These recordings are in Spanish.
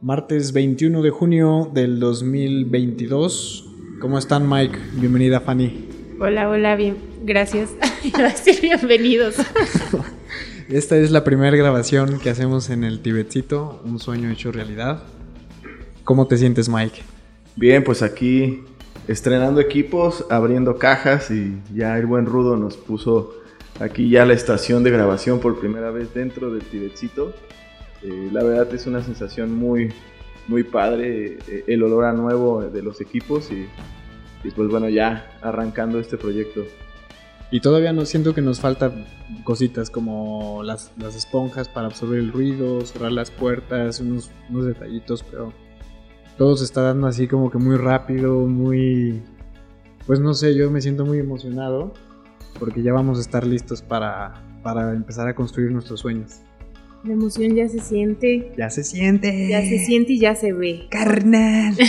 Martes 21 de junio del 2022. ¿Cómo están, Mike? Bienvenida, Fanny. Hola, hola, bien. Gracias. Gracias, bienvenidos. Esta es la primera grabación que hacemos en el Tibetcito, un sueño hecho realidad. ¿Cómo te sientes, Mike? Bien, pues aquí estrenando equipos, abriendo cajas y ya el buen Rudo nos puso aquí ya la estación de grabación por primera vez dentro del Tibetcito. Eh, la verdad es una sensación muy, muy padre eh, el olor a nuevo de los equipos y, y, pues bueno, ya arrancando este proyecto. Y todavía no siento que nos faltan cositas como las, las esponjas para absorber el ruido, cerrar las puertas, unos, unos detallitos, pero todo se está dando así como que muy rápido, muy... Pues no sé, yo me siento muy emocionado porque ya vamos a estar listos para, para empezar a construir nuestros sueños. La emoción ya se siente. Ya se siente. Ya se siente y ya se ve. Carnal.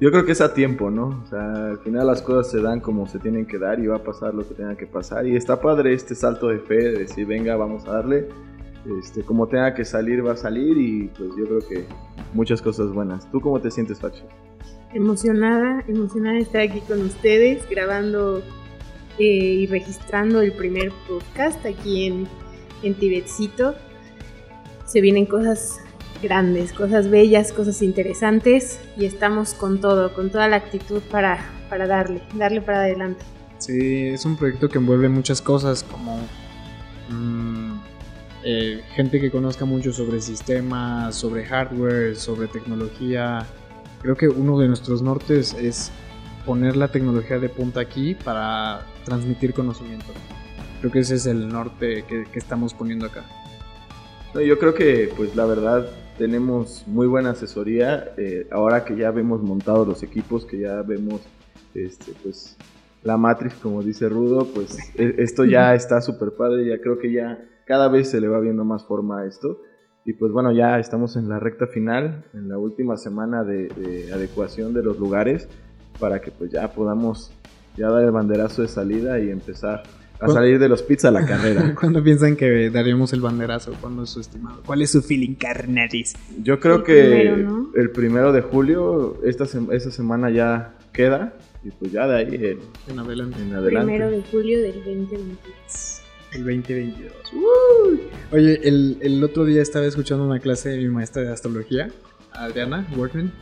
Yo creo que es a tiempo, ¿no? O sea, al final las cosas se dan como se tienen que dar y va a pasar lo que tenga que pasar. Y está padre este salto de fe, de decir, venga, vamos a darle. Este, como tenga que salir, va a salir y pues yo creo que muchas cosas buenas. ¿Tú cómo te sientes, Fachi? Emocionada, emocionada de estar aquí con ustedes, grabando eh, y registrando el primer podcast aquí en, en Tibetcito. Se vienen cosas grandes, cosas bellas, cosas interesantes y estamos con todo, con toda la actitud para, para darle, darle para adelante. Sí, es un proyecto que envuelve muchas cosas como mmm, eh, gente que conozca mucho sobre sistemas, sobre hardware, sobre tecnología. Creo que uno de nuestros nortes es poner la tecnología de punta aquí para transmitir conocimiento. Creo que ese es el norte que, que estamos poniendo acá. No, yo creo que, pues la verdad, tenemos muy buena asesoría. Eh, ahora que ya vemos montados los equipos, que ya vemos, este, pues, la Matrix, como dice Rudo, pues e, esto ya está súper padre. Ya creo que ya cada vez se le va viendo más forma a esto. Y pues bueno, ya estamos en la recta final, en la última semana de, de adecuación de los lugares, para que pues ya podamos ya dar el banderazo de salida y empezar a salir de los pits a la carrera. ¿Cuándo piensan que daríamos el banderazo? ¿Cuándo es su estimado? ¿Cuál es su feeling, carnatis? Yo creo El que primero, ¿no? el primero de julio, esta, sem- esta semana ya queda. Y pues ya de ahí en, En adelante. en adelante. Primero de julio del 2022. El 2022. Uy. Oye, el, el otro día estaba escuchando una clase de mi maestra de astrología, Adriana Workman,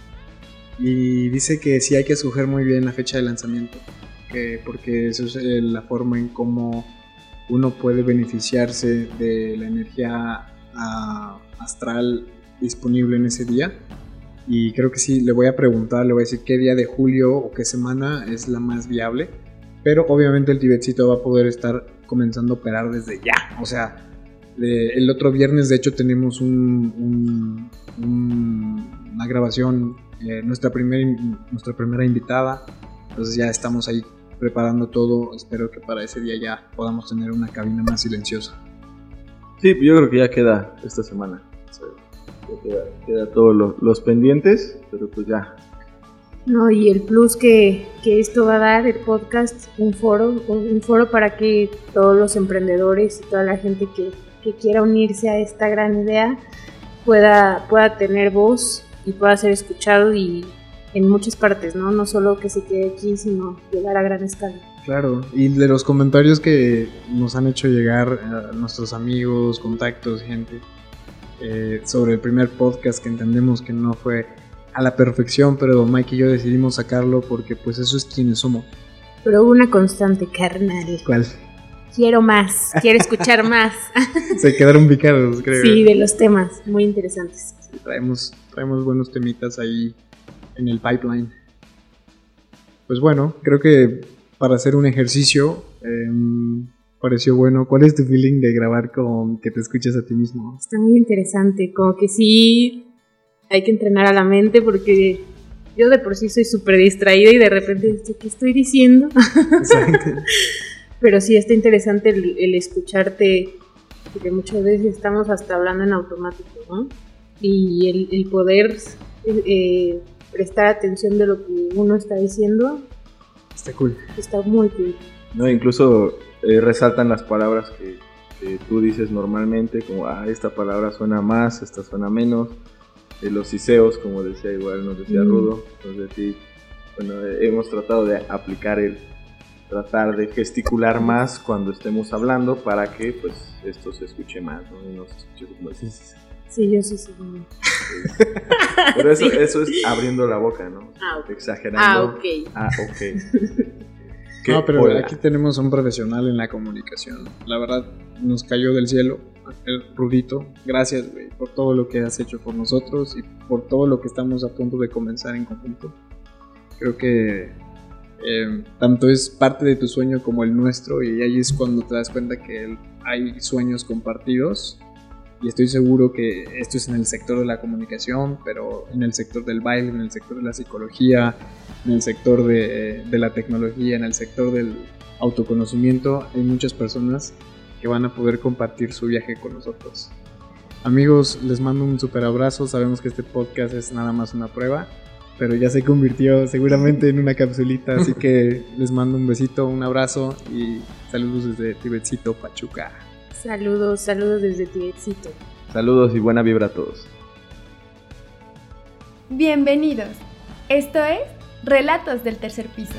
y dice que sí hay que escoger muy bien la fecha de lanzamiento, que, porque eso es eh, la forma en cómo uno puede beneficiarse de la energía ah, astral disponible en ese día. Y creo que sí, le voy a preguntar, le voy a decir qué día de julio o qué semana es la más viable. Pero obviamente el Tibetcito va a poder estar comenzando a operar desde ya. O sea, de- el otro viernes de hecho tenemos un, un- un- una grabación, eh, nuestra, primer, nuestra primera invitada. Entonces ya estamos ahí preparando todo. Espero que para ese día ya podamos tener una cabina más silenciosa. Sí, yo creo que ya queda esta semana. Ya queda, queda todos los, los pendientes, pero pues ya. No, y el plus que, que esto va a dar, el podcast, un foro, un foro para que todos los emprendedores y toda la gente que, que quiera unirse a esta gran idea pueda, pueda tener voz y pueda ser escuchado y en muchas partes, ¿no? No solo que se quede aquí, sino llegar a gran escala. Claro, y de los comentarios que nos han hecho llegar a nuestros amigos, contactos, gente, eh, sobre el primer podcast que entendemos que no fue a la perfección, pero Mike y yo decidimos sacarlo porque pues eso es quienes somos. Pero hubo una constante, carnal. ¿Cuál? Quiero más, quiero escuchar más. Se quedaron picados, creo. Sí, de los temas, muy interesantes. Traemos, traemos buenos temitas ahí en el pipeline. Pues bueno, creo que para hacer un ejercicio em, pareció bueno. ¿Cuál es tu feeling de grabar con que te escuches a ti mismo? Está muy interesante, como que sí hay que entrenar a la mente porque yo de por sí soy súper distraída y de repente, ¿qué estoy diciendo? Exacto. Pero sí está interesante el, el escucharte, porque muchas veces estamos hasta hablando en automático, ¿no? Y el, el poder eh, prestar atención de lo que uno está diciendo Está cool. está muy cool. ¿no? Incluso eh, resaltan las palabras que, que tú dices normalmente, como, ah, esta palabra suena más, esta suena menos. Eh, los iseos, como decía igual, nos decía Mm. Rudo. Entonces, sí, bueno, eh, hemos tratado de aplicar el tratar de gesticular más cuando estemos hablando para que pues esto se escuche más, ¿no? Y no se escuche como Sí, sí, yo sí, sí. Pero eso, Sí. eso es abriendo la boca, ¿no? Ah, ok. Exagerando. Ah, ok. Ah, ok. No, pero hola. aquí tenemos a un profesional en la comunicación. La verdad, nos cayó del cielo. El Rudito, gracias, güey, por todo lo que has hecho por nosotros y por todo lo que estamos a punto de comenzar en conjunto. Creo que eh, tanto es parte de tu sueño como el nuestro y ahí es cuando te das cuenta que hay sueños compartidos y estoy seguro que esto es en el sector de la comunicación, pero en el sector del baile, en el sector de la psicología, en el sector de, de la tecnología, en el sector del autoconocimiento, hay muchas personas que van a poder compartir su viaje con nosotros. Amigos, les mando un super abrazo. Sabemos que este podcast es nada más una prueba, pero ya se convirtió seguramente en una capsulita, así que les mando un besito, un abrazo y saludos desde Tibetcito, Pachuca. Saludos, saludos desde Tibetcito. Saludos y buena vibra a todos. Bienvenidos. Esto es Relatos del Tercer Piso.